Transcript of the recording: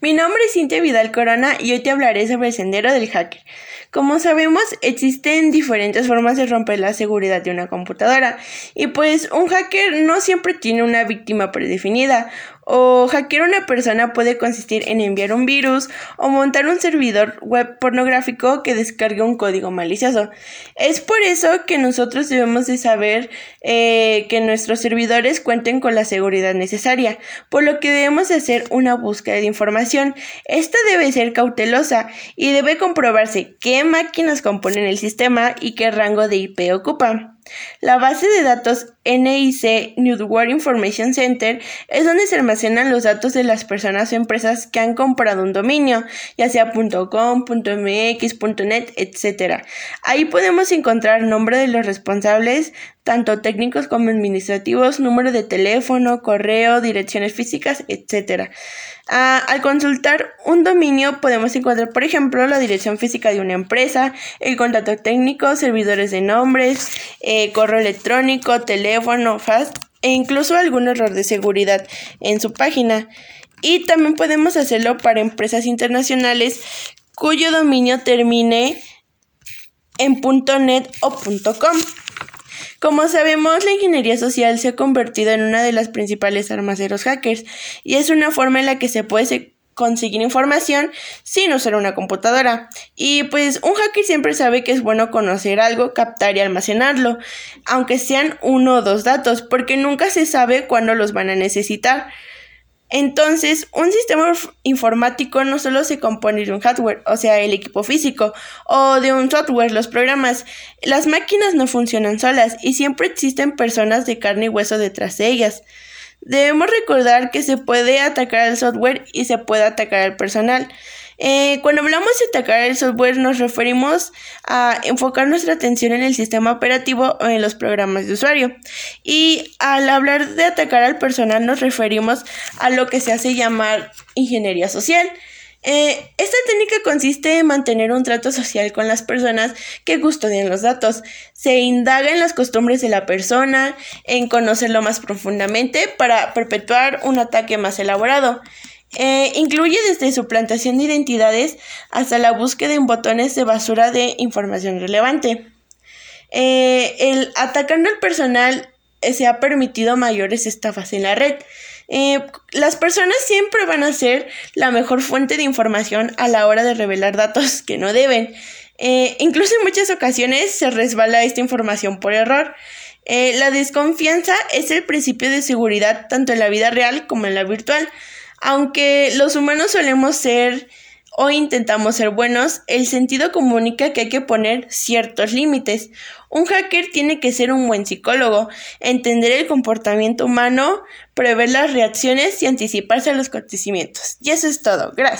Mi nombre es Cintia Vidal Corona y hoy te hablaré sobre el sendero del hacker. Como sabemos, existen diferentes formas de romper la seguridad de una computadora y pues un hacker no siempre tiene una víctima predefinida o hackear una persona puede consistir en enviar un virus o montar un servidor web pornográfico que descargue un código malicioso. Es por eso que nosotros debemos de saber eh, que nuestros servidores cuenten con la seguridad necesaria, por lo que debemos de hacer una búsqueda de información. Esta debe ser cautelosa y debe comprobarse qué máquinas componen el sistema y qué rango de IP ocupa. La base de datos NIC Network Information Center es donde se almacenan los datos de las personas o empresas que han comprado un dominio, ya sea .com, .mx, .net, etc. Ahí podemos encontrar nombre de los responsables, tanto técnicos como administrativos, número de teléfono, correo, direcciones físicas, etc. Ah, al consultar un dominio podemos encontrar, por ejemplo, la dirección física de una empresa, el contacto técnico, servidores de nombres, eh, correo electrónico, teléfono, fax e incluso algún error de seguridad en su página. Y también podemos hacerlo para empresas internacionales cuyo dominio termine en .net o .com. Como sabemos, la ingeniería social se ha convertido en una de las principales armas de los hackers y es una forma en la que se puede conseguir información sin usar una computadora. Y pues un hacker siempre sabe que es bueno conocer algo, captar y almacenarlo, aunque sean uno o dos datos, porque nunca se sabe cuándo los van a necesitar. Entonces, un sistema informático no solo se compone de un hardware, o sea, el equipo físico, o de un software, los programas. Las máquinas no funcionan solas y siempre existen personas de carne y hueso detrás de ellas. Debemos recordar que se puede atacar al software y se puede atacar al personal. Eh, cuando hablamos de atacar el software nos referimos a enfocar nuestra atención en el sistema operativo o en los programas de usuario. Y al hablar de atacar al personal nos referimos a lo que se hace llamar ingeniería social. Eh, esta técnica consiste en mantener un trato social con las personas que custodian los datos. Se indaga en las costumbres de la persona, en conocerlo más profundamente para perpetuar un ataque más elaborado. Eh, incluye desde su plantación de identidades hasta la búsqueda en botones de basura de información relevante. Eh, el atacando al personal eh, se ha permitido mayores estafas en la red. las personas siempre van a ser la mejor fuente de información a la hora de revelar datos que no deben. incluso en muchas ocasiones se resbala esta información por error. la desconfianza es el principio de seguridad tanto en la vida real como en la virtual. Aunque los humanos solemos ser o intentamos ser buenos, el sentido comunica que hay que poner ciertos límites. Un hacker tiene que ser un buen psicólogo, entender el comportamiento humano, prever las reacciones y anticiparse a los acontecimientos. Y eso es todo. Gracias.